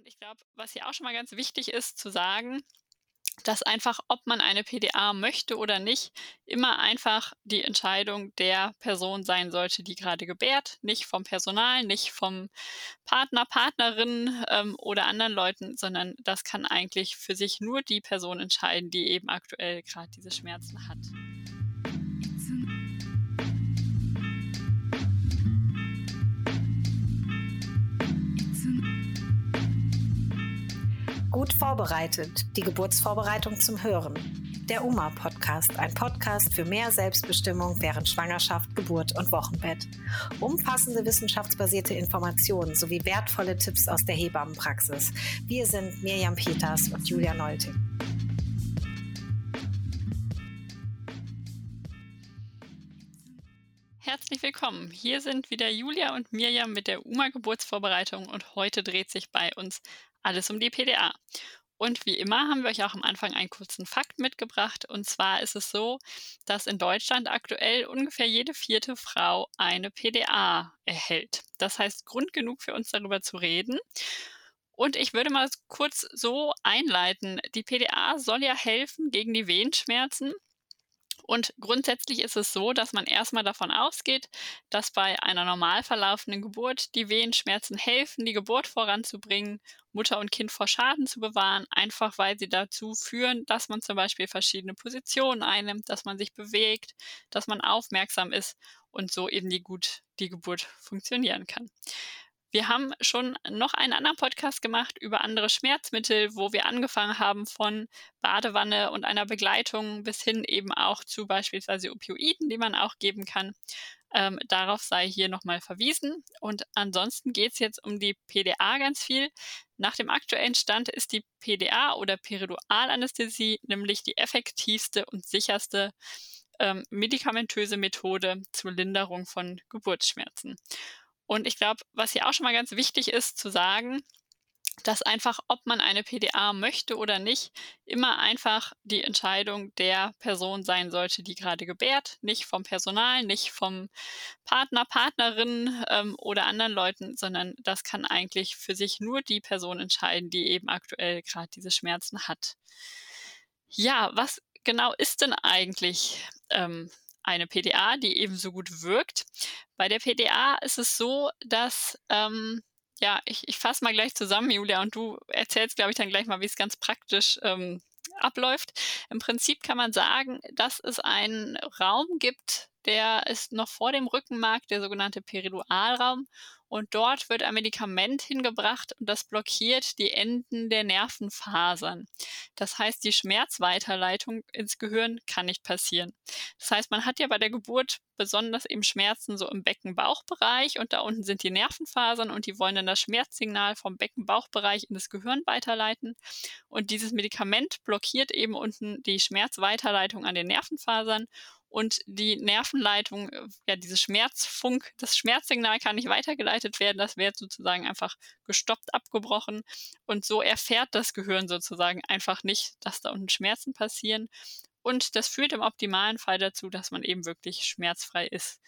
Und ich glaube, was hier auch schon mal ganz wichtig ist zu sagen, dass einfach, ob man eine PDA möchte oder nicht, immer einfach die Entscheidung der Person sein sollte, die gerade gebärt, nicht vom Personal, nicht vom Partner, Partnerin ähm, oder anderen Leuten, sondern das kann eigentlich für sich nur die Person entscheiden, die eben aktuell gerade diese Schmerzen hat. Gut vorbereitet, die Geburtsvorbereitung zum Hören. Der UMA Podcast, ein Podcast für mehr Selbstbestimmung während Schwangerschaft, Geburt und Wochenbett. Umfassende wissenschaftsbasierte Informationen sowie wertvolle Tipps aus der Hebammenpraxis. Wir sind Mirjam Peters und Julia Nolting. Herzlich willkommen. Hier sind wieder Julia und Mirjam mit der UMA Geburtsvorbereitung und heute dreht sich bei uns alles um die PDA. Und wie immer haben wir euch auch am Anfang einen kurzen Fakt mitgebracht. Und zwar ist es so, dass in Deutschland aktuell ungefähr jede vierte Frau eine PDA erhält. Das heißt, Grund genug für uns darüber zu reden. Und ich würde mal kurz so einleiten. Die PDA soll ja helfen gegen die Wehenschmerzen. Und grundsätzlich ist es so, dass man erstmal davon ausgeht, dass bei einer normal verlaufenden Geburt die Wehenschmerzen helfen, die Geburt voranzubringen, Mutter und Kind vor Schaden zu bewahren, einfach weil sie dazu führen, dass man zum Beispiel verschiedene Positionen einnimmt, dass man sich bewegt, dass man aufmerksam ist und so eben die gut die Geburt funktionieren kann. Wir haben schon noch einen anderen Podcast gemacht über andere Schmerzmittel, wo wir angefangen haben von Badewanne und einer Begleitung bis hin eben auch zu beispielsweise Opioiden, die man auch geben kann. Ähm, darauf sei hier nochmal verwiesen. Und ansonsten geht es jetzt um die PDA ganz viel. Nach dem aktuellen Stand ist die PDA oder Peridualanästhesie nämlich die effektivste und sicherste ähm, medikamentöse Methode zur Linderung von Geburtsschmerzen. Und ich glaube, was hier auch schon mal ganz wichtig ist zu sagen, dass einfach, ob man eine PDA möchte oder nicht, immer einfach die Entscheidung der Person sein sollte, die gerade gebärt, nicht vom Personal, nicht vom Partner, Partnerin ähm, oder anderen Leuten, sondern das kann eigentlich für sich nur die Person entscheiden, die eben aktuell gerade diese Schmerzen hat. Ja, was genau ist denn eigentlich ähm, eine PDA, die ebenso gut wirkt. Bei der PDA ist es so, dass, ähm, ja, ich, ich fasse mal gleich zusammen, Julia, und du erzählst, glaube ich, dann gleich mal, wie es ganz praktisch ähm, abläuft. Im Prinzip kann man sagen, dass es einen Raum gibt, der ist noch vor dem Rückenmark, der sogenannte Peridualraum. Und dort wird ein Medikament hingebracht und das blockiert die Enden der Nervenfasern. Das heißt, die Schmerzweiterleitung ins Gehirn kann nicht passieren. Das heißt, man hat ja bei der Geburt besonders eben Schmerzen so im Becken-Bauchbereich und da unten sind die Nervenfasern und die wollen dann das Schmerzsignal vom Becken-Bauchbereich in das Gehirn weiterleiten. Und dieses Medikament blockiert eben unten die Schmerzweiterleitung an den Nervenfasern und die Nervenleitung, äh, ja, dieses Schmerzfunk, das Schmerzsignal kann nicht weitergeleitet werden, das wird sozusagen einfach gestoppt, abgebrochen. Und so erfährt das Gehirn sozusagen einfach nicht, dass da unten Schmerzen passieren. Und das führt im optimalen Fall dazu, dass man eben wirklich schmerzfrei ist.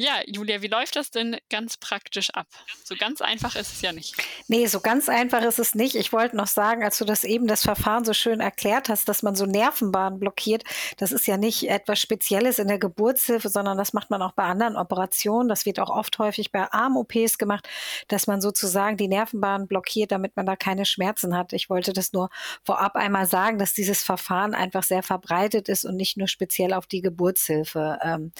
Ja, Julia, wie läuft das denn ganz praktisch ab? So ganz einfach ist es ja nicht. Nee, so ganz einfach ist es nicht. Ich wollte noch sagen, als du das eben das Verfahren so schön erklärt hast, dass man so Nervenbahnen blockiert, das ist ja nicht etwas Spezielles in der Geburtshilfe, sondern das macht man auch bei anderen Operationen. Das wird auch oft häufig bei Arm-OPs gemacht, dass man sozusagen die Nervenbahnen blockiert, damit man da keine Schmerzen hat. Ich wollte das nur vorab einmal sagen, dass dieses Verfahren einfach sehr verbreitet ist und nicht nur speziell auf die Geburtshilfe, ähm,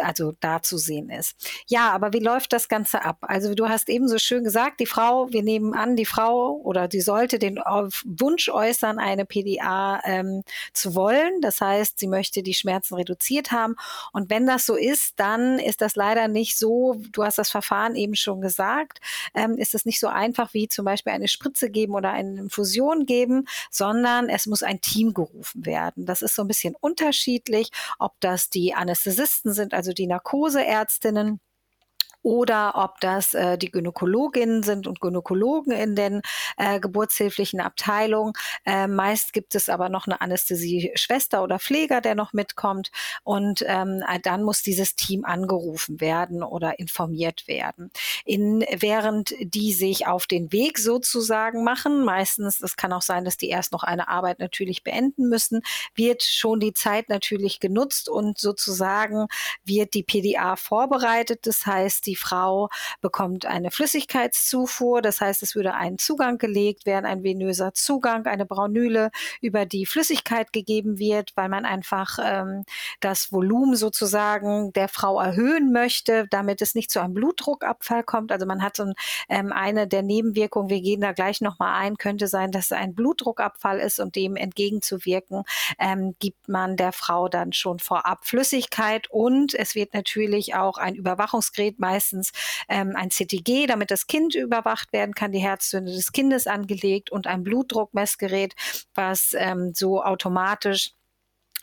also da zu sehen ist. Ja, aber wie läuft das Ganze ab? Also du hast eben so schön gesagt, die Frau, wir nehmen an, die Frau oder die sollte den Wunsch äußern, eine PDA ähm, zu wollen. Das heißt, sie möchte die Schmerzen reduziert haben. Und wenn das so ist, dann ist das leider nicht so, du hast das Verfahren eben schon gesagt, ähm, ist es nicht so einfach wie zum Beispiel eine Spritze geben oder eine Infusion geben, sondern es muss ein Team gerufen werden. Das ist so ein bisschen unterschiedlich, ob das die Anästhesisten sind, also die Narkoseärzte, Ärztinnen oder ob das äh, die Gynäkologinnen sind und Gynäkologen in den äh, geburtshilflichen Abteilungen. Äh, meist gibt es aber noch eine Anästhesie-Schwester oder Pfleger, der noch mitkommt und ähm, dann muss dieses Team angerufen werden oder informiert werden. In, während die sich auf den Weg sozusagen machen, meistens, es kann auch sein, dass die erst noch eine Arbeit natürlich beenden müssen, wird schon die Zeit natürlich genutzt und sozusagen wird die PDA vorbereitet. Das heißt, die Frau bekommt eine Flüssigkeitszufuhr, das heißt, es würde ein Zugang gelegt werden, ein venöser Zugang, eine Braunüle, über die Flüssigkeit gegeben wird, weil man einfach ähm, das Volumen sozusagen der Frau erhöhen möchte, damit es nicht zu einem Blutdruckabfall kommt. Also man hat so ein, ähm, eine der Nebenwirkungen, wir gehen da gleich nochmal ein, könnte sein, dass es ein Blutdruckabfall ist und dem entgegenzuwirken, ähm, gibt man der Frau dann schon vorab Flüssigkeit und es wird natürlich auch ein Überwachungsgerät, meistens ähm, ein CTG, damit das Kind überwacht werden kann, die Herztöne des Kindes angelegt und ein Blutdruckmessgerät, was ähm, so automatisch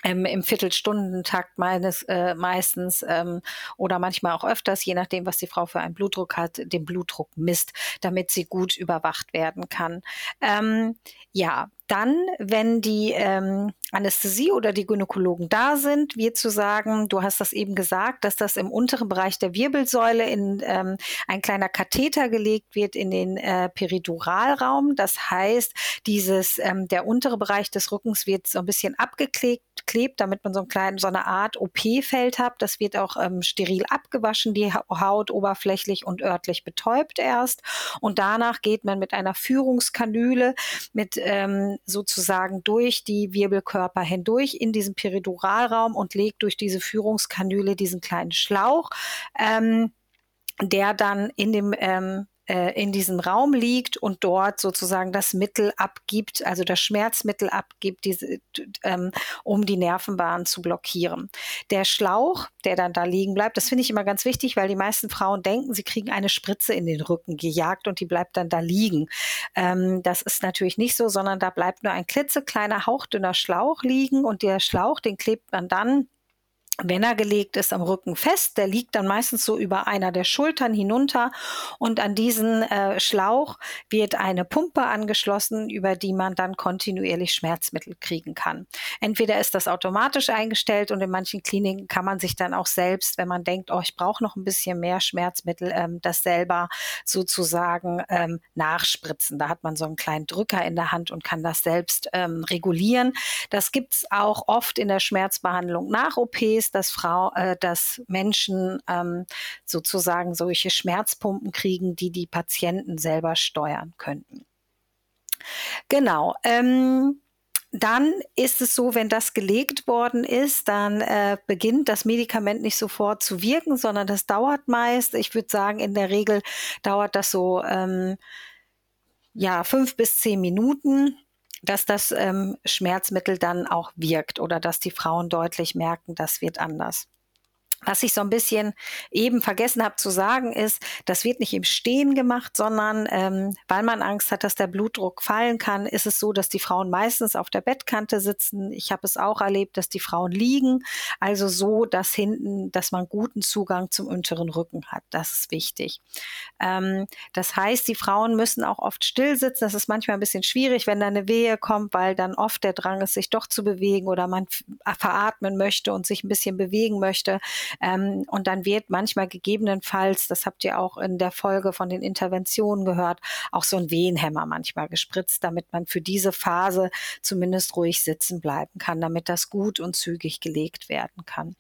ähm, im Viertelstundentakt meines äh, meistens ähm, oder manchmal auch öfters, je nachdem, was die Frau für einen Blutdruck hat, den Blutdruck misst, damit sie gut überwacht werden kann. Ähm, ja, dann, wenn die ähm, Anästhesie oder die Gynäkologen da sind, wir zu sagen, du hast das eben gesagt, dass das im unteren Bereich der Wirbelsäule in ähm, ein kleiner Katheter gelegt wird in den äh, Periduralraum. Das heißt, dieses ähm, der untere Bereich des Rückens wird so ein bisschen abgeklebt klebt, damit man so, einen kleinen, so eine Art OP-Feld hat. Das wird auch ähm, steril abgewaschen, die Haut oberflächlich und örtlich betäubt erst. Und danach geht man mit einer Führungskanüle mit ähm, sozusagen durch die Wirbelkörper hindurch in diesen Periduralraum und legt durch diese Führungskanüle diesen kleinen Schlauch. Ähm, der dann in dem ähm, äh, in diesem Raum liegt und dort sozusagen das Mittel abgibt, also das Schmerzmittel abgibt, diese, ähm, um die Nervenbahn zu blockieren. Der Schlauch, der dann da liegen bleibt, das finde ich immer ganz wichtig, weil die meisten Frauen denken, sie kriegen eine Spritze in den Rücken gejagt und die bleibt dann da liegen. Ähm, das ist natürlich nicht so, sondern da bleibt nur ein klitzekleiner, hauchdünner Schlauch liegen und der Schlauch, den klebt man dann wenn er gelegt ist am Rücken fest, der liegt dann meistens so über einer der Schultern hinunter und an diesen äh, Schlauch wird eine Pumpe angeschlossen, über die man dann kontinuierlich Schmerzmittel kriegen kann. Entweder ist das automatisch eingestellt und in manchen Kliniken kann man sich dann auch selbst, wenn man denkt, oh, ich brauche noch ein bisschen mehr Schmerzmittel, ähm, das selber sozusagen ähm, nachspritzen. Da hat man so einen kleinen Drücker in der Hand und kann das selbst ähm, regulieren. Das gibt's auch oft in der Schmerzbehandlung nach OPs dass Frau, äh, dass Menschen ähm, sozusagen solche Schmerzpumpen kriegen, die die Patienten selber steuern könnten. Genau. Ähm, dann ist es so, wenn das gelegt worden ist, dann äh, beginnt das Medikament nicht sofort zu wirken, sondern das dauert meist. Ich würde sagen, in der Regel dauert das so ähm, ja fünf bis zehn Minuten dass das ähm, Schmerzmittel dann auch wirkt oder dass die Frauen deutlich merken, das wird anders. Was ich so ein bisschen eben vergessen habe zu sagen, ist, das wird nicht im Stehen gemacht, sondern ähm, weil man Angst hat, dass der Blutdruck fallen kann, ist es so, dass die Frauen meistens auf der Bettkante sitzen. Ich habe es auch erlebt, dass die Frauen liegen, also so, dass hinten, dass man guten Zugang zum unteren Rücken hat. Das ist wichtig. Ähm, das heißt, die Frauen müssen auch oft still sitzen. Das ist manchmal ein bisschen schwierig, wenn da eine Wehe kommt, weil dann oft der Drang ist, sich doch zu bewegen oder man veratmen möchte und sich ein bisschen bewegen möchte. Ähm, und dann wird manchmal gegebenenfalls, das habt ihr auch in der Folge von den Interventionen gehört, auch so ein Wehenhemmer manchmal gespritzt, damit man für diese Phase zumindest ruhig sitzen bleiben kann, damit das gut und zügig gelegt werden kann.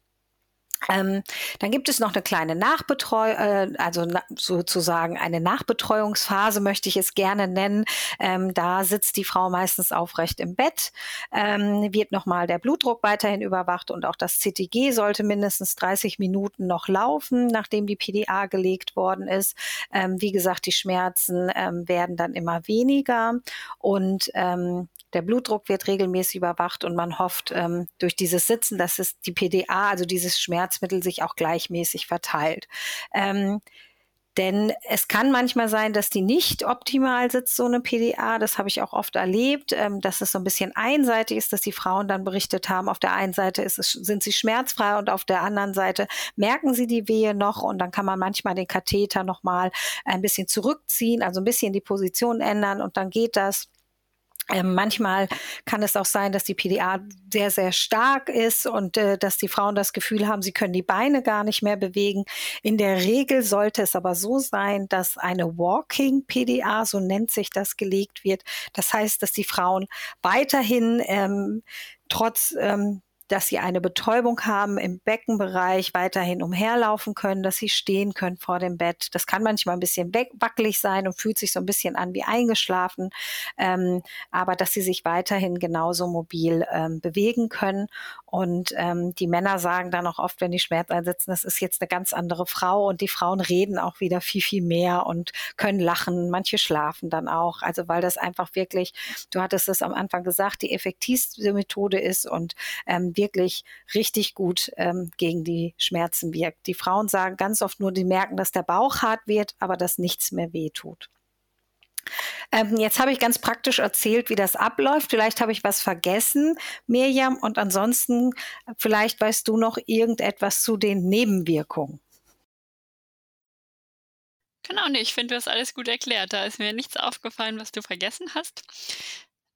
Ähm, dann gibt es noch eine kleine Nachbetreuung, äh, also na, sozusagen eine Nachbetreuungsphase möchte ich es gerne nennen. Ähm, da sitzt die Frau meistens aufrecht im Bett, ähm, wird nochmal der Blutdruck weiterhin überwacht und auch das CTG sollte mindestens 30 Minuten noch laufen, nachdem die PDA gelegt worden ist. Ähm, wie gesagt, die Schmerzen ähm, werden dann immer weniger und ähm, der Blutdruck wird regelmäßig überwacht und man hofft ähm, durch dieses Sitzen, dass es die PDA, also dieses Schmerzmittel, sich auch gleichmäßig verteilt. Ähm, Denn es kann manchmal sein, dass die nicht optimal sitzt, so eine PDA. Das habe ich auch oft erlebt, ähm, dass es so ein bisschen einseitig ist, dass die Frauen dann berichtet haben, auf der einen Seite es, sind sie schmerzfrei und auf der anderen Seite merken sie die Wehe noch und dann kann man manchmal den Katheter nochmal ein bisschen zurückziehen, also ein bisschen die Position ändern und dann geht das. Ähm, manchmal kann es auch sein, dass die PDA sehr, sehr stark ist und äh, dass die Frauen das Gefühl haben, sie können die Beine gar nicht mehr bewegen. In der Regel sollte es aber so sein, dass eine Walking PDA, so nennt sich das, gelegt wird. Das heißt, dass die Frauen weiterhin ähm, trotz ähm, dass sie eine Betäubung haben im Beckenbereich, weiterhin umherlaufen können, dass sie stehen können vor dem Bett. Das kann manchmal ein bisschen wackelig sein und fühlt sich so ein bisschen an wie eingeschlafen, ähm, aber dass sie sich weiterhin genauso mobil ähm, bewegen können. Und ähm, die Männer sagen dann auch oft, wenn die Schmerz einsetzen, das ist jetzt eine ganz andere Frau und die Frauen reden auch wieder viel, viel mehr und können lachen. Manche schlafen dann auch. Also weil das einfach wirklich, du hattest es am Anfang gesagt, die effektivste Methode ist und ähm, wirklich richtig gut ähm, gegen die Schmerzen wirkt. Die Frauen sagen ganz oft nur, die merken, dass der Bauch hart wird, aber dass nichts mehr wehtut. Ähm, jetzt habe ich ganz praktisch erzählt, wie das abläuft. Vielleicht habe ich was vergessen, Mirjam. Und ansonsten, vielleicht weißt du noch irgendetwas zu den Nebenwirkungen. Genau, nee, ich finde, du hast alles gut erklärt. Da ist mir nichts aufgefallen, was du vergessen hast.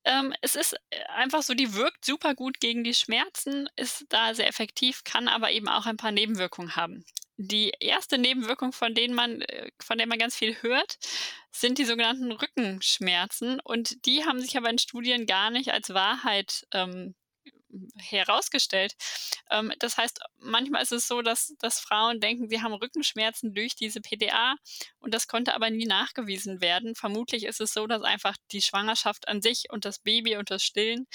Ähm, es ist äh, einfach so, die wirkt super gut gegen die Schmerzen, ist da sehr effektiv, kann aber eben auch ein paar Nebenwirkungen haben. Die erste Nebenwirkung, von denen man, äh, von der man ganz viel hört, sind die sogenannten Rückenschmerzen. Und die haben sich aber in Studien gar nicht als Wahrheit ähm, herausgestellt. Ähm, das heißt, manchmal ist es so, dass, dass Frauen denken, sie haben Rückenschmerzen durch diese PDA und das konnte aber nie nachgewiesen werden. Vermutlich ist es so, dass einfach die Schwangerschaft an sich und das Baby und das Stillen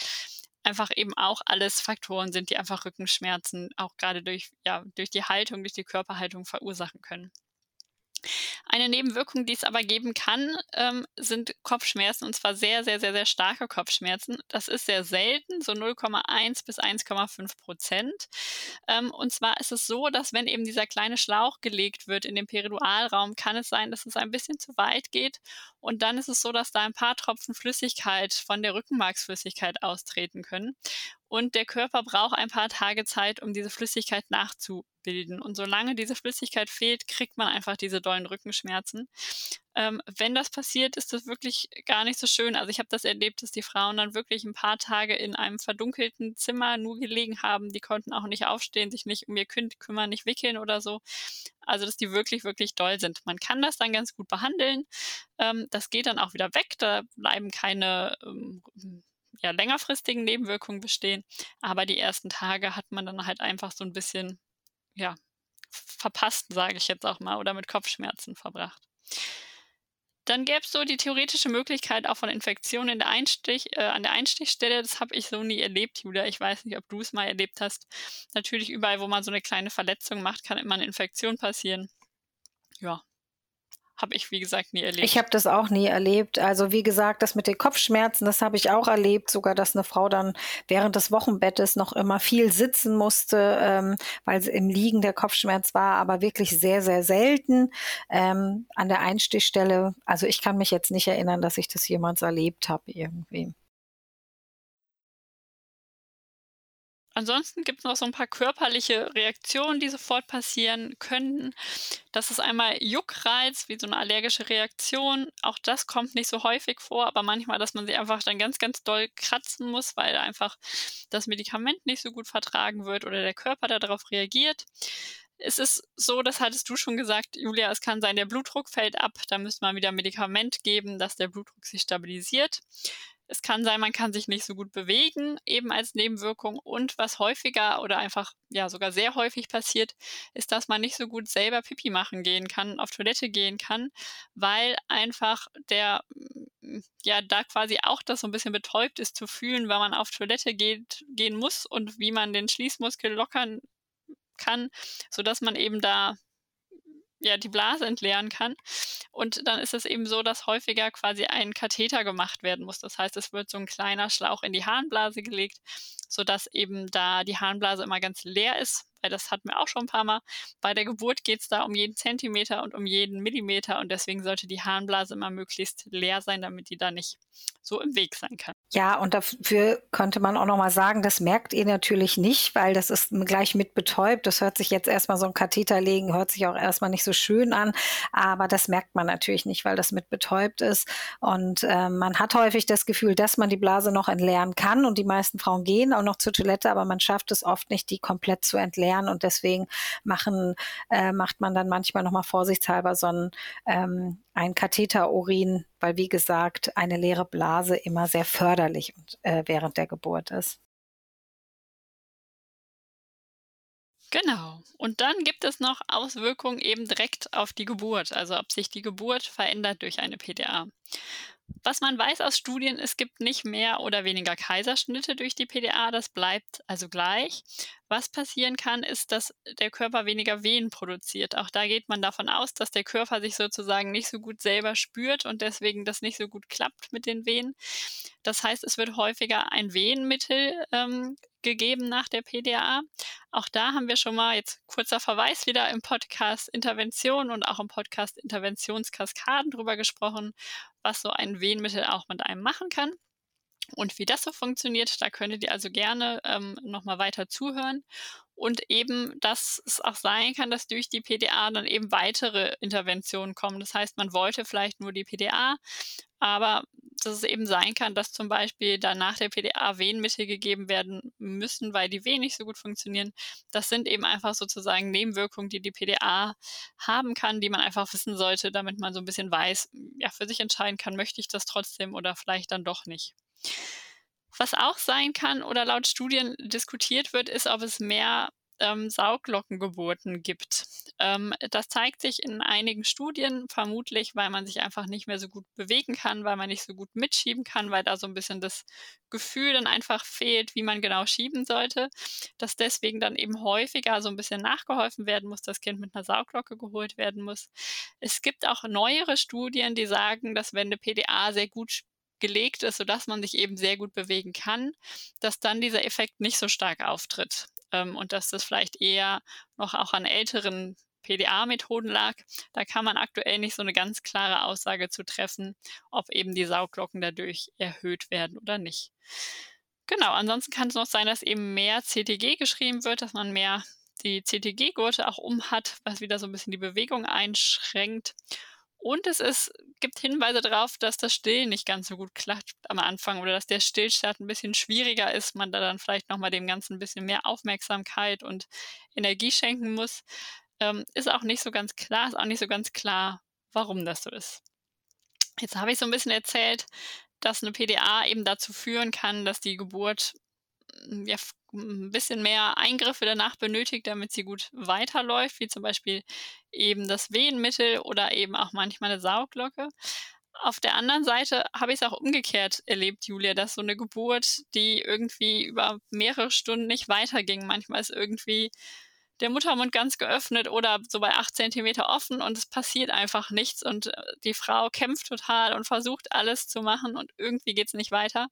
einfach eben auch alles Faktoren sind, die einfach Rückenschmerzen auch gerade durch, ja, durch die Haltung, durch die Körperhaltung verursachen können. Eine Nebenwirkung, die es aber geben kann, ähm, sind Kopfschmerzen und zwar sehr, sehr, sehr, sehr starke Kopfschmerzen. Das ist sehr selten, so 0,1 bis 1,5 Prozent. Ähm, und zwar ist es so, dass wenn eben dieser kleine Schlauch gelegt wird in den Peridualraum, kann es sein, dass es ein bisschen zu weit geht. Und dann ist es so, dass da ein paar Tropfen Flüssigkeit von der Rückenmarksflüssigkeit austreten können. Und der Körper braucht ein paar Tage Zeit, um diese Flüssigkeit nachzubilden. Und solange diese Flüssigkeit fehlt, kriegt man einfach diese dollen Rückenschmerzen. Ähm, wenn das passiert, ist das wirklich gar nicht so schön. Also ich habe das erlebt, dass die Frauen dann wirklich ein paar Tage in einem verdunkelten Zimmer nur gelegen haben. Die konnten auch nicht aufstehen, sich nicht um ihr Kind kümmern, nicht wickeln oder so. Also dass die wirklich, wirklich doll sind. Man kann das dann ganz gut behandeln. Ähm, das geht dann auch wieder weg. Da bleiben keine ähm, ja, längerfristigen Nebenwirkungen bestehen. Aber die ersten Tage hat man dann halt einfach so ein bisschen, ja, verpasst, sage ich jetzt auch mal, oder mit Kopfschmerzen verbracht. Dann gäbe es so die theoretische Möglichkeit auch von Infektionen in der Einstich, äh, an der Einstichstelle. Das habe ich so nie erlebt, Julia. Ich weiß nicht, ob du es mal erlebt hast. Natürlich überall, wo man so eine kleine Verletzung macht, kann immer eine Infektion passieren. Ja, habe ich, wie gesagt, nie erlebt. Ich habe das auch nie erlebt. Also wie gesagt, das mit den Kopfschmerzen, das habe ich auch erlebt. Sogar, dass eine Frau dann während des Wochenbettes noch immer viel sitzen musste, ähm, weil im Liegen der Kopfschmerz war, aber wirklich sehr, sehr selten ähm, an der Einstichstelle. Also ich kann mich jetzt nicht erinnern, dass ich das jemals erlebt habe irgendwie. Ansonsten gibt es noch so ein paar körperliche Reaktionen, die sofort passieren können. Das ist einmal Juckreiz, wie so eine allergische Reaktion. Auch das kommt nicht so häufig vor, aber manchmal, dass man sich einfach dann ganz, ganz doll kratzen muss, weil einfach das Medikament nicht so gut vertragen wird oder der Körper darauf reagiert. Es ist so, das hattest du schon gesagt, Julia, es kann sein, der Blutdruck fällt ab. Da müsste man wieder Medikament geben, dass der Blutdruck sich stabilisiert. Es kann sein, man kann sich nicht so gut bewegen, eben als Nebenwirkung. Und was häufiger oder einfach ja sogar sehr häufig passiert, ist, dass man nicht so gut selber Pipi machen gehen kann, auf Toilette gehen kann, weil einfach der mm, ja da quasi auch das so ein bisschen betäubt ist zu fühlen, wenn man auf Toilette geht, gehen muss und wie man den Schließmuskel lockern kann, sodass man eben da ja, die Blase entleeren kann. Und dann ist es eben so, dass häufiger quasi ein Katheter gemacht werden muss. Das heißt, es wird so ein kleiner Schlauch in die Harnblase gelegt, sodass eben da die Harnblase immer ganz leer ist, weil das hatten wir auch schon ein paar Mal. Bei der Geburt geht es da um jeden Zentimeter und um jeden Millimeter und deswegen sollte die Harnblase immer möglichst leer sein, damit die da nicht so im Weg sein kann. Ja, und dafür könnte man auch nochmal sagen, das merkt ihr natürlich nicht, weil das ist gleich mit betäubt. Das hört sich jetzt erstmal so ein Katheter legen, hört sich auch erstmal nicht so schön an, aber das merkt man natürlich nicht, weil das mit betäubt ist. Und äh, man hat häufig das Gefühl, dass man die Blase noch entleeren kann und die meisten Frauen gehen auch noch zur Toilette, aber man schafft es oft nicht, die komplett zu entleeren und deswegen machen, äh, macht man dann manchmal nochmal vorsichtshalber so ein ähm, ein Katheterurin, weil wie gesagt, eine leere Blase immer sehr förderlich äh, während der Geburt ist. Genau. Und dann gibt es noch Auswirkungen eben direkt auf die Geburt, also ob sich die Geburt verändert durch eine PDA. Was man weiß aus Studien, es gibt nicht mehr oder weniger Kaiserschnitte durch die PDA, das bleibt also gleich. Was passieren kann, ist, dass der Körper weniger Wehen produziert. Auch da geht man davon aus, dass der Körper sich sozusagen nicht so gut selber spürt und deswegen das nicht so gut klappt mit den Wehen. Das heißt, es wird häufiger ein Wehenmittel ähm, gegeben nach der PDA. Auch da haben wir schon mal jetzt kurzer Verweis wieder im Podcast Intervention und auch im Podcast Interventionskaskaden drüber gesprochen, was so ein Wehenmittel auch mit einem machen kann. Und wie das so funktioniert, da könntet ihr also gerne ähm, nochmal weiter zuhören. Und eben, dass es auch sein kann, dass durch die PDA dann eben weitere Interventionen kommen. Das heißt, man wollte vielleicht nur die PDA, aber dass es eben sein kann, dass zum Beispiel dann nach der PDA Wehenmittel gegeben werden müssen, weil die nicht so gut funktionieren. Das sind eben einfach sozusagen Nebenwirkungen, die die PDA haben kann, die man einfach wissen sollte, damit man so ein bisschen weiß, ja, für sich entscheiden kann, möchte ich das trotzdem oder vielleicht dann doch nicht. Was auch sein kann oder laut Studien diskutiert wird, ist, ob es mehr ähm, Sauglockengeburten gibt. Ähm, das zeigt sich in einigen Studien, vermutlich, weil man sich einfach nicht mehr so gut bewegen kann, weil man nicht so gut mitschieben kann, weil da so ein bisschen das Gefühl dann einfach fehlt, wie man genau schieben sollte, dass deswegen dann eben häufiger so ein bisschen nachgeholfen werden muss, das Kind mit einer Sauglocke geholt werden muss. Es gibt auch neuere Studien, die sagen, dass wenn eine PDA sehr gut gelegt ist, sodass man sich eben sehr gut bewegen kann, dass dann dieser Effekt nicht so stark auftritt ähm, und dass das vielleicht eher noch auch an älteren PDA-Methoden lag. Da kann man aktuell nicht so eine ganz klare Aussage zu treffen, ob eben die Saugglocken dadurch erhöht werden oder nicht. Genau, ansonsten kann es noch sein, dass eben mehr CTG geschrieben wird, dass man mehr die CTG-Gurte auch umhat, was wieder so ein bisschen die Bewegung einschränkt. Und es ist, gibt Hinweise darauf, dass das Stillen nicht ganz so gut klappt am Anfang oder dass der Stillstart ein bisschen schwieriger ist, man da dann vielleicht nochmal dem Ganzen ein bisschen mehr Aufmerksamkeit und Energie schenken muss. Ähm, ist auch nicht so ganz klar, ist auch nicht so ganz klar, warum das so ist. Jetzt habe ich so ein bisschen erzählt, dass eine PDA eben dazu führen kann, dass die Geburt ja, ein bisschen mehr Eingriffe danach benötigt, damit sie gut weiterläuft, wie zum Beispiel eben das Wehenmittel oder eben auch manchmal eine Sauglocke. Auf der anderen Seite habe ich es auch umgekehrt erlebt, Julia, dass so eine Geburt, die irgendwie über mehrere Stunden nicht weiterging. Manchmal ist irgendwie der Muttermund ganz geöffnet oder so bei acht Zentimeter offen und es passiert einfach nichts und äh, die Frau kämpft total und versucht alles zu machen und irgendwie geht es nicht weiter.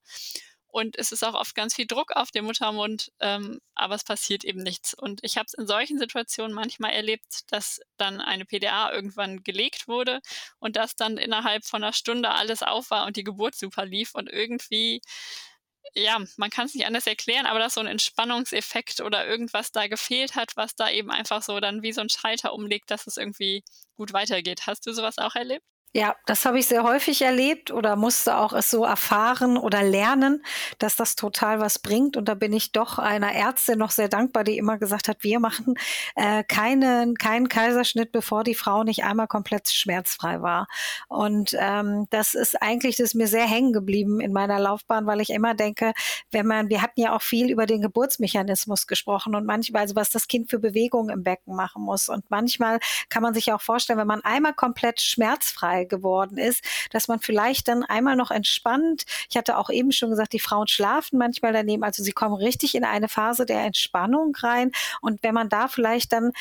Und es ist auch oft ganz viel Druck auf dem Muttermund, ähm, aber es passiert eben nichts. Und ich habe es in solchen Situationen manchmal erlebt, dass dann eine PDA irgendwann gelegt wurde und dass dann innerhalb von einer Stunde alles auf war und die Geburt super lief und irgendwie ja, man kann es nicht anders erklären, aber dass so ein Entspannungseffekt oder irgendwas da gefehlt hat, was da eben einfach so dann wie so ein Schalter umlegt, dass es irgendwie gut weitergeht. Hast du sowas auch erlebt? Ja, das habe ich sehr häufig erlebt oder musste auch es so erfahren oder lernen, dass das total was bringt. Und da bin ich doch einer Ärztin noch sehr dankbar, die immer gesagt hat, wir machen äh, keinen, keinen Kaiserschnitt, bevor die Frau nicht einmal komplett schmerzfrei war. Und ähm, das ist eigentlich, das ist mir sehr hängen geblieben in meiner Laufbahn, weil ich immer denke, wenn man, wir hatten ja auch viel über den Geburtsmechanismus gesprochen und manchmal, also was das Kind für Bewegungen im Becken machen muss. Und manchmal kann man sich auch vorstellen, wenn man einmal komplett schmerzfrei frei geworden ist, dass man vielleicht dann einmal noch entspannt. Ich hatte auch eben schon gesagt, die Frauen schlafen manchmal daneben, also sie kommen richtig in eine Phase der Entspannung rein. Und wenn man da vielleicht dann,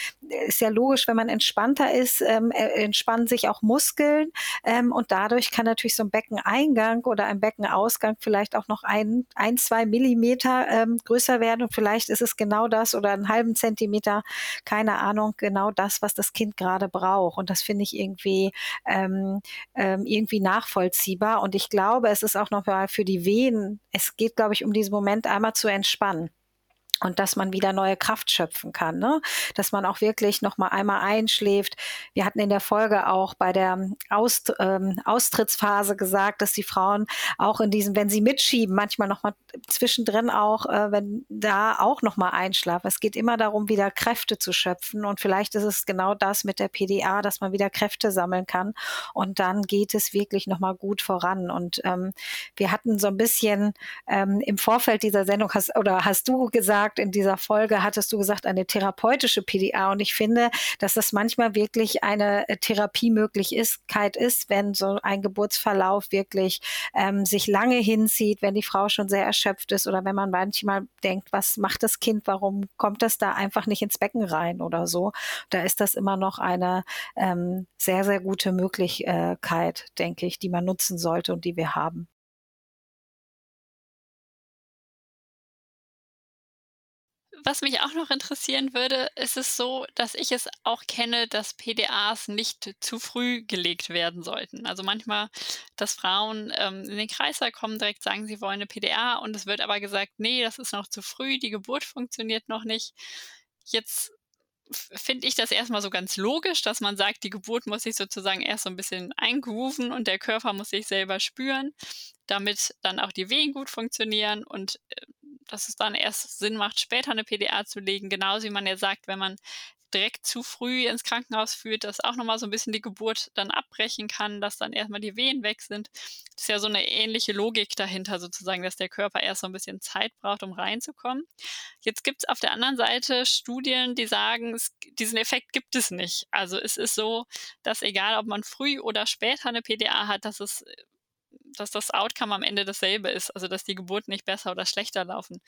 ist ja logisch, wenn man entspannter ist, ähm, äh, entspannen sich auch Muskeln ähm, und dadurch kann natürlich so ein Beckeneingang oder ein Beckenausgang vielleicht auch noch ein, ein zwei Millimeter ähm, größer werden und vielleicht ist es genau das oder einen halben Zentimeter, keine Ahnung, genau das, was das Kind gerade braucht. Und das finde ich irgendwie ähm, ähm, irgendwie nachvollziehbar. Und ich glaube, es ist auch noch mal für die Wehen, es geht, glaube ich, um diesen Moment einmal zu entspannen und dass man wieder neue Kraft schöpfen kann, ne? dass man auch wirklich noch mal einmal einschläft. Wir hatten in der Folge auch bei der Aust ähm, Austrittsphase gesagt, dass die Frauen auch in diesem, wenn sie mitschieben, manchmal noch mal zwischendrin auch, äh, wenn da auch noch mal einschlafen. Es geht immer darum, wieder Kräfte zu schöpfen und vielleicht ist es genau das mit der PDA, dass man wieder Kräfte sammeln kann und dann geht es wirklich noch mal gut voran. Und ähm, wir hatten so ein bisschen ähm, im Vorfeld dieser Sendung hast oder hast du gesagt gesagt, in dieser Folge hattest du gesagt, eine therapeutische PDA. Und ich finde, dass das manchmal wirklich eine äh, Therapiemöglichkeit ist, wenn so ein Geburtsverlauf wirklich ähm, sich lange hinzieht, wenn die Frau schon sehr erschöpft ist oder wenn man manchmal denkt, was macht das Kind, warum kommt das da einfach nicht ins Becken rein oder so. Da ist das immer noch eine ähm, sehr, sehr gute Möglichkeit, denke ich, die man nutzen sollte und die wir haben. Was mich auch noch interessieren würde, ist es so, dass ich es auch kenne, dass PDAs nicht zu früh gelegt werden sollten. Also manchmal, dass Frauen ähm, in den Kreißsaal kommen, direkt sagen, sie wollen eine PDA und es wird aber gesagt, nee, das ist noch zu früh, die Geburt funktioniert noch nicht. Jetzt finde ich das erstmal so ganz logisch, dass man sagt, die Geburt muss sich sozusagen erst so ein bisschen eingrooven und der Körper muss sich selber spüren, damit dann auch die Wehen gut funktionieren und äh, dass es dann erst Sinn macht, später eine PDA zu legen. Genauso wie man ja sagt, wenn man direkt zu früh ins Krankenhaus führt, dass auch nochmal so ein bisschen die Geburt dann abbrechen kann, dass dann erstmal die Wehen weg sind. Das ist ja so eine ähnliche Logik dahinter sozusagen, dass der Körper erst so ein bisschen Zeit braucht, um reinzukommen. Jetzt gibt es auf der anderen Seite Studien, die sagen, es, diesen Effekt gibt es nicht. Also es ist so, dass egal, ob man früh oder später eine PDA hat, dass es dass das Outcome am Ende dasselbe ist, also dass die Geburten nicht besser oder schlechter laufen.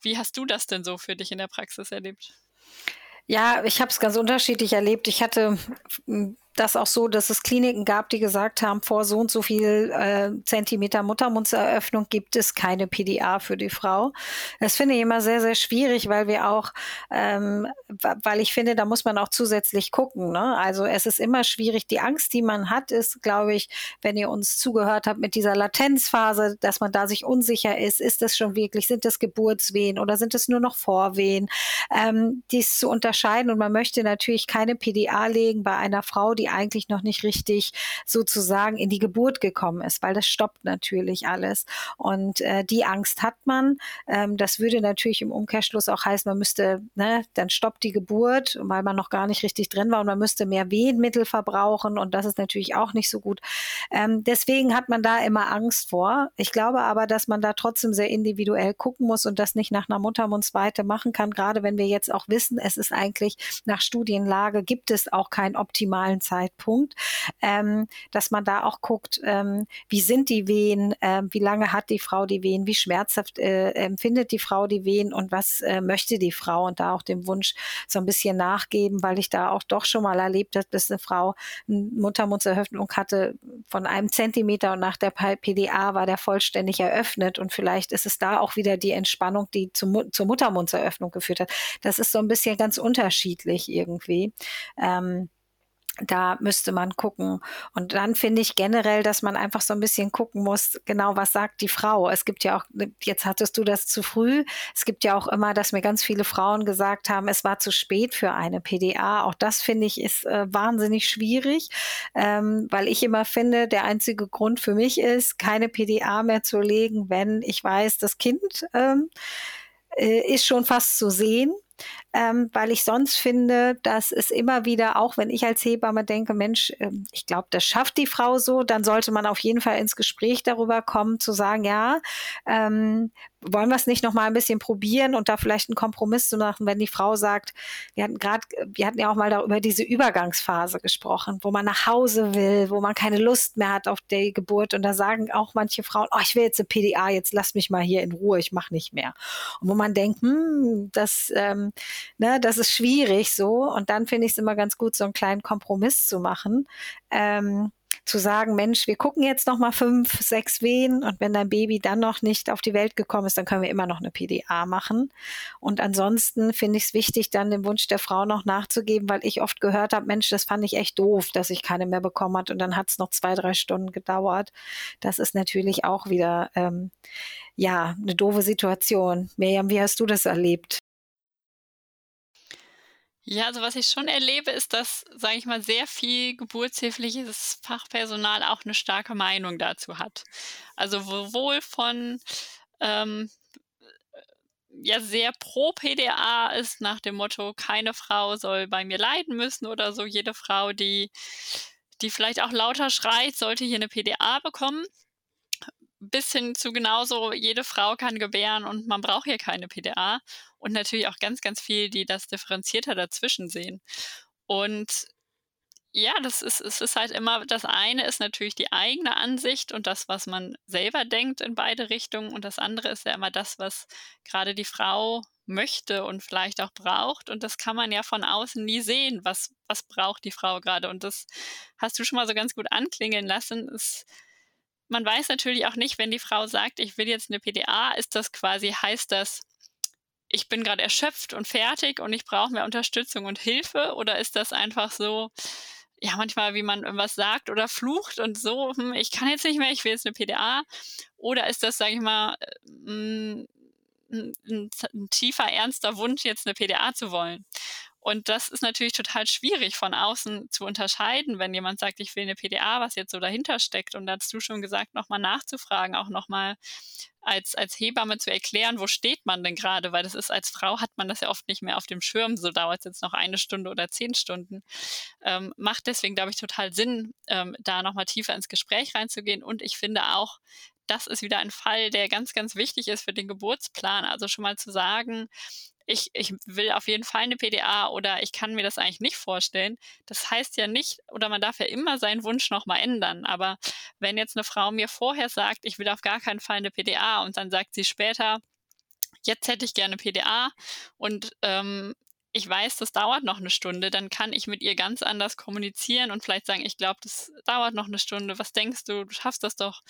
Wie hast du das denn so für dich in der Praxis erlebt? Ja, ich habe es ganz unterschiedlich erlebt. Ich hatte das auch so, dass es Kliniken gab, die gesagt haben, vor so und so viel äh, Zentimeter Muttermundseröffnung gibt es keine PDA für die Frau. Das finde ich immer sehr, sehr schwierig, weil wir auch, ähm, weil ich finde, da muss man auch zusätzlich gucken. Ne? Also es ist immer schwierig. Die Angst, die man hat, ist, glaube ich, wenn ihr uns zugehört habt mit dieser Latenzphase, dass man da sich unsicher ist, ist das schon wirklich, sind das Geburtswehen oder sind es nur noch Vorwehen? Ähm, dies zu unterscheiden und man möchte natürlich keine PDA legen bei einer Frau, die eigentlich noch nicht richtig sozusagen in die Geburt gekommen ist, weil das stoppt natürlich alles. Und äh, die Angst hat man. Ähm, das würde natürlich im Umkehrschluss auch heißen, man müsste, ne, dann stoppt die Geburt, weil man noch gar nicht richtig drin war und man müsste mehr Wehenmittel verbrauchen und das ist natürlich auch nicht so gut. Ähm, deswegen hat man da immer Angst vor. Ich glaube aber, dass man da trotzdem sehr individuell gucken muss und das nicht nach einer Muttermundsweite machen kann, gerade wenn wir jetzt auch wissen, es ist eigentlich nach Studienlage gibt es auch keinen optimalen Zeitpunkt ähm, dass man da auch guckt, ähm, wie sind die Wehen, äh, wie lange hat die Frau die Wehen, wie schmerzhaft äh, empfindet die Frau die Wehen und was äh, möchte die Frau und da auch dem Wunsch so ein bisschen nachgeben, weil ich da auch doch schon mal erlebt habe, dass eine Frau eine Muttermundseröffnung hatte von einem Zentimeter und nach der PDA war der vollständig eröffnet und vielleicht ist es da auch wieder die Entspannung, die zum, zur Muttermundseröffnung geführt hat. Das ist so ein bisschen ganz unterschiedlich irgendwie. Ähm, da müsste man gucken. Und dann finde ich generell, dass man einfach so ein bisschen gucken muss, genau was sagt die Frau. Es gibt ja auch, jetzt hattest du das zu früh. Es gibt ja auch immer, dass mir ganz viele Frauen gesagt haben, es war zu spät für eine PDA. Auch das finde ich ist äh, wahnsinnig schwierig, ähm, weil ich immer finde, der einzige Grund für mich ist, keine PDA mehr zu legen, wenn ich weiß, das Kind ähm, äh, ist schon fast zu sehen ähm, weil ich sonst finde, dass es immer wieder, auch wenn ich als Hebamme denke, Mensch, äh, ich glaube, das schafft die Frau so, dann sollte man auf jeden Fall ins Gespräch darüber kommen, zu sagen, ja, ähm, wollen wir es nicht noch mal ein bisschen probieren und da vielleicht einen Kompromiss zu machen, wenn die Frau sagt, wir hatten gerade, wir hatten ja auch mal darüber diese Übergangsphase gesprochen, wo man nach Hause will, wo man keine Lust mehr hat auf die Geburt und da sagen auch manche Frauen, oh, ich will jetzt eine PDA, jetzt lass mich mal hier in Ruhe, ich mache nicht mehr. Und wo man denkt, hm, das, ähm, ne, das ist schwierig so und dann finde ich es immer ganz gut, so einen kleinen Kompromiss zu machen. Ähm, zu sagen, Mensch, wir gucken jetzt noch mal fünf, sechs Wehen und wenn dein Baby dann noch nicht auf die Welt gekommen ist, dann können wir immer noch eine PDA machen. Und ansonsten finde ich es wichtig, dann dem Wunsch der Frau noch nachzugeben, weil ich oft gehört habe, Mensch, das fand ich echt doof, dass ich keine mehr bekommen hat und dann hat es noch zwei, drei Stunden gedauert. Das ist natürlich auch wieder ähm, ja eine doofe Situation. Miriam, wie hast du das erlebt? Ja, also was ich schon erlebe, ist, dass, sage ich mal, sehr viel geburtshilfliches Fachpersonal auch eine starke Meinung dazu hat. Also sowohl von ähm, ja sehr pro PDA ist nach dem Motto, keine Frau soll bei mir leiden müssen oder so. Jede Frau, die, die vielleicht auch lauter schreit, sollte hier eine PDA bekommen bis hin zu genauso, jede Frau kann gebären und man braucht hier keine PDA. Und natürlich auch ganz, ganz viel, die das differenzierter dazwischen sehen. Und ja, das ist, es ist halt immer, das eine ist natürlich die eigene Ansicht und das, was man selber denkt in beide Richtungen. Und das andere ist ja immer das, was gerade die Frau möchte und vielleicht auch braucht. Und das kann man ja von außen nie sehen, was, was braucht die Frau gerade. Und das hast du schon mal so ganz gut anklingen lassen. Es, man weiß natürlich auch nicht, wenn die Frau sagt, ich will jetzt eine PDA, ist das quasi, heißt das, ich bin gerade erschöpft und fertig und ich brauche mehr Unterstützung und Hilfe? Oder ist das einfach so, ja, manchmal, wie man irgendwas sagt oder flucht und so, hm, ich kann jetzt nicht mehr, ich will jetzt eine PDA? Oder ist das, sage ich mal, ein, ein, ein, tiefer, ernster Wunsch, jetzt eine PDA zu wollen? Und das ist natürlich total schwierig von außen zu unterscheiden, wenn jemand sagt, ich will eine PDA, was jetzt so dahinter steckt. Und da hast du schon gesagt, nochmal nachzufragen, auch nochmal als, als Hebamme zu erklären, wo steht man denn gerade, weil das ist als Frau hat man das ja oft nicht mehr auf dem Schirm, so dauert es jetzt noch eine Stunde oder zehn Stunden. Ähm, macht deswegen, glaube ich, total Sinn, ähm, da nochmal tiefer ins Gespräch reinzugehen. Und ich finde auch, das ist wieder ein Fall, der ganz, ganz wichtig ist für den Geburtsplan. Also schon mal zu sagen, ich, ich will auf jeden Fall eine PDA oder ich kann mir das eigentlich nicht vorstellen. Das heißt ja nicht, oder man darf ja immer seinen Wunsch nochmal ändern. Aber wenn jetzt eine Frau mir vorher sagt, ich will auf gar keinen Fall eine PDA und dann sagt sie später, jetzt hätte ich gerne PDA und ähm, ich weiß, das dauert noch eine Stunde, dann kann ich mit ihr ganz anders kommunizieren und vielleicht sagen, ich glaube, das dauert noch eine Stunde. Was denkst du? Du schaffst das doch.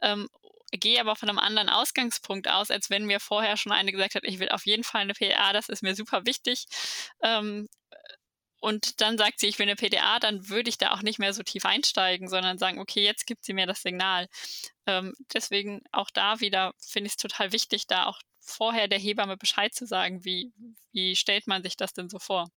Ähm, gehe aber von einem anderen Ausgangspunkt aus, als wenn mir vorher schon eine gesagt hat, ich will auf jeden Fall eine PDA, das ist mir super wichtig. Ähm, und dann sagt sie, ich will eine PDA, dann würde ich da auch nicht mehr so tief einsteigen, sondern sagen, okay, jetzt gibt sie mir das Signal. Ähm, deswegen auch da wieder finde ich es total wichtig, da auch vorher der Hebamme Bescheid zu sagen, wie, wie stellt man sich das denn so vor?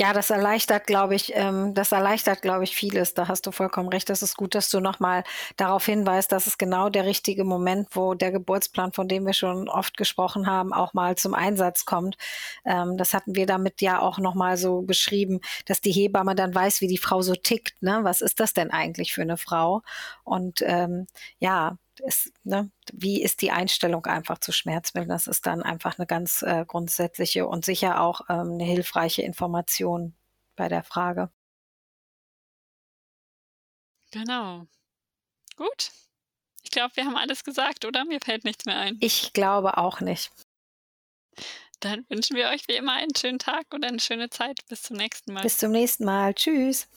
Ja, das erleichtert, glaube ich, ähm, das erleichtert, glaube ich, vieles. Da hast du vollkommen recht. Das ist gut, dass du nochmal darauf hinweist, dass es genau der richtige Moment, wo der Geburtsplan, von dem wir schon oft gesprochen haben, auch mal zum Einsatz kommt. Ähm, das hatten wir damit ja auch nochmal so beschrieben, dass die Hebamme dann weiß, wie die Frau so tickt. Ne? Was ist das denn eigentlich für eine Frau? Und ähm, ja, ist, ne, wie ist die Einstellung einfach zu Schmerzmitteln? Das ist dann einfach eine ganz äh, grundsätzliche und sicher auch ähm, eine hilfreiche Information bei der Frage. Genau. Gut. Ich glaube, wir haben alles gesagt, oder? Mir fällt nichts mehr ein. Ich glaube auch nicht. Dann wünschen wir euch wie immer einen schönen Tag und eine schöne Zeit. Bis zum nächsten Mal. Bis zum nächsten Mal. Tschüss.